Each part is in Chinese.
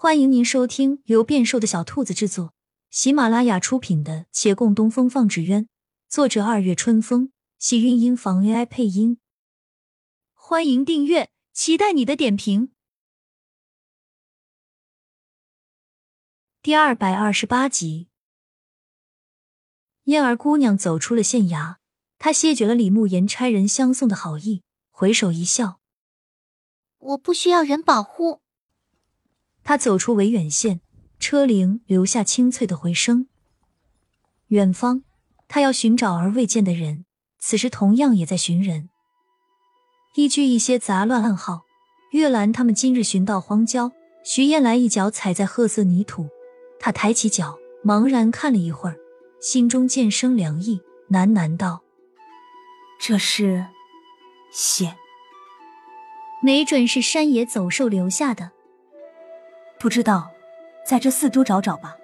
欢迎您收听由变瘦的小兔子制作、喜马拉雅出品的《且共东风放纸鸢》，作者二月春风，喜韵音房 AI 配音。欢迎订阅，期待你的点评。第二百二十八集，燕儿姑娘走出了县衙，她谢绝了李慕言差人相送的好意，回首一笑：“我不需要人保护。”他走出维远县，车铃留下清脆的回声。远方，他要寻找而未见的人，此时同样也在寻人。依据一些杂乱暗号，月兰他们今日寻到荒郊。徐燕来一脚踩在褐色泥土，他抬起脚，茫然看了一会儿，心中渐生凉意，喃喃道：“这是血，没准是山野走兽留下的。”不知道，在这四周找找吧。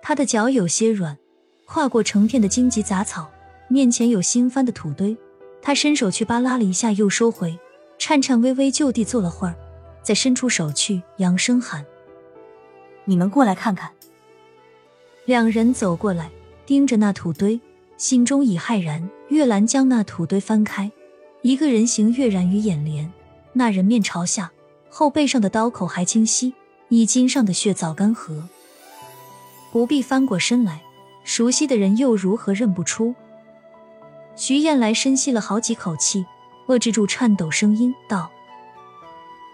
他的脚有些软，跨过成片的荆棘杂草，面前有新翻的土堆，他伸手去扒拉了一下，又收回，颤颤巍巍就地坐了会儿，再伸出手去，扬声喊：“你们过来看看。”两人走过来，盯着那土堆，心中已骇然。月兰将那土堆翻开，一个人形跃然于眼帘，那人面朝下。后背上的刀口还清晰，衣襟上的血早干涸。不必翻过身来，熟悉的人又如何认不出？徐燕来深吸了好几口气，遏制住颤抖声音道：“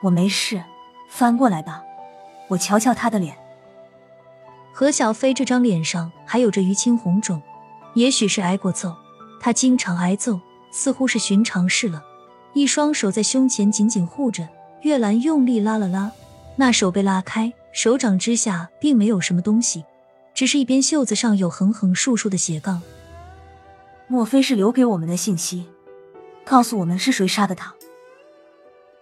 我没事，翻过来吧，我瞧瞧他的脸。”何小飞这张脸上还有着淤青红肿，也许是挨过揍，他经常挨揍，似乎是寻常事了。一双手在胸前紧紧护着。月兰用力拉了拉，那手被拉开，手掌之下并没有什么东西，只是一边袖子上有横横竖竖的斜杠。莫非是留给我们的信息，告诉我们是谁杀的他？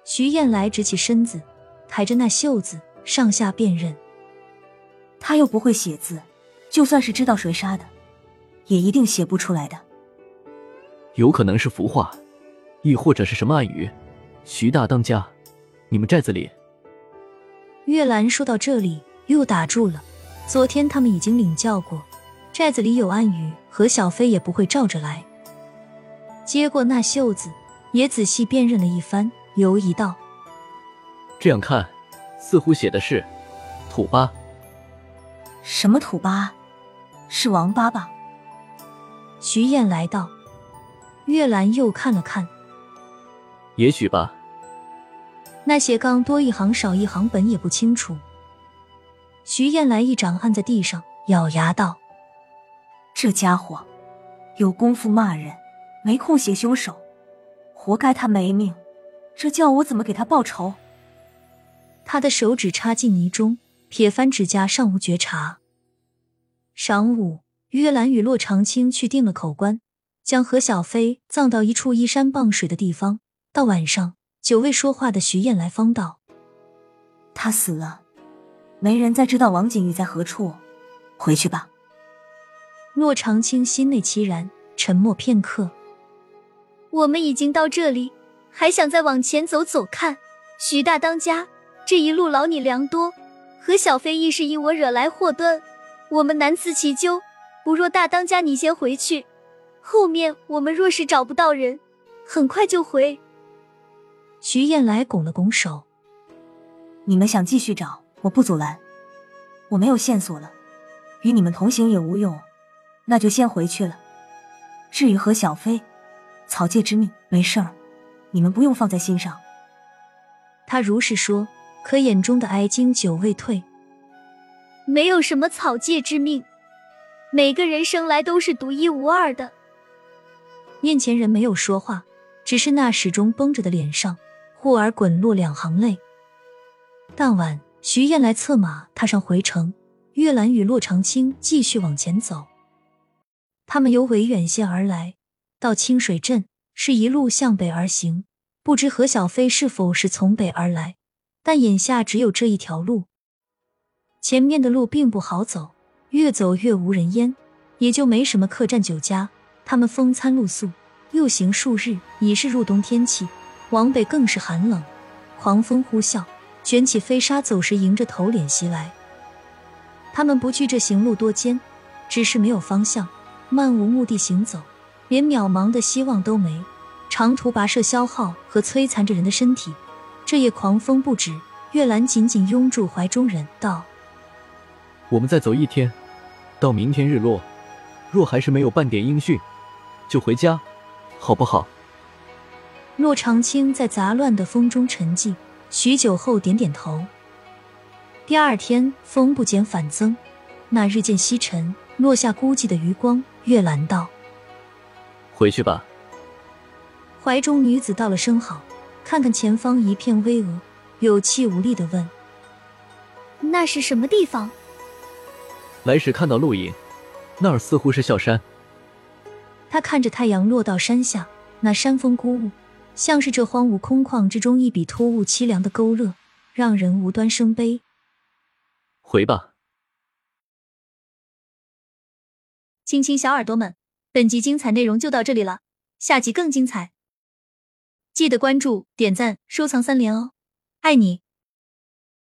徐燕来直起身子，抬着那袖子上下辨认。他又不会写字，就算是知道谁杀的，也一定写不出来的。有可能是符画，亦或者是什么暗语。徐大当家。你们寨子里，月兰说到这里又打住了。昨天他们已经领教过，寨子里有暗语，何小飞也不会照着来。接过那袖子，也仔细辨认了一番，犹疑道：“这样看，似乎写的是土八。什么土八？是王八吧？”徐燕来道。月兰又看了看，也许吧。那斜杠多一行少一行，本也不清楚。徐燕来一掌按在地上，咬牙道：“这家伙有功夫骂人，没空写凶手，活该他没命。这叫我怎么给他报仇？”他的手指插进泥中，撇翻指甲，尚无觉察。晌午，约兰与洛长青去定了口棺，将何小飞葬到一处依山傍水的地方。到晚上。久未说话的徐燕来方道：“他死了，没人再知道王景玉在何处。回去吧。”骆长青心内凄然，沉默片刻。我们已经到这里，还想再往前走走看？徐大当家，这一路劳你良多，何小飞亦是因我惹来祸端，我们难辞其咎。不若大当家你先回去，后面我们若是找不到人，很快就回。徐燕来拱了拱手：“你们想继续找，我不阻拦。我没有线索了，与你们同行也无用，那就先回去了。至于何小飞，草芥之命，没事儿，你们不用放在心上。”他如是说，可眼中的哀惊久未退。没有什么草芥之命，每个人生来都是独一无二的。面前人没有说话，只是那始终绷着的脸上。忽而滚落两行泪。当晚，徐燕来策马踏上回程，月兰与洛长青继续往前走。他们由维远县而来，到清水镇，是一路向北而行。不知何小飞是否是从北而来，但眼下只有这一条路。前面的路并不好走，越走越无人烟，也就没什么客栈酒家。他们风餐露宿，又行数日，已是入冬天气。往北更是寒冷，狂风呼啸，卷起飞沙走石，迎着头脸袭来。他们不惧这行路多艰，只是没有方向，漫无目的行走，连渺茫的希望都没。长途跋涉消耗和摧残着人的身体。这夜狂风不止，月兰紧紧拥住怀中人，道：“我们再走一天，到明天日落，若还是没有半点音讯，就回家，好不好？”骆长青在杂乱的风中沉寂许久后，点点头。第二天，风不减反增，那日渐西沉，落下孤寂的余光。月兰道：“回去吧。”怀中女子道了声好，看看前方一片巍峨，有气无力的问：“那是什么地方？”来时看到路影，那儿似乎是小山。他看着太阳落到山下，那山峰孤雾，像是这荒芜空旷之中一笔突兀凄凉的勾勒，让人无端生悲。回吧，亲亲小耳朵们，本集精彩内容就到这里了，下集更精彩，记得关注、点赞、收藏三连哦，爱你。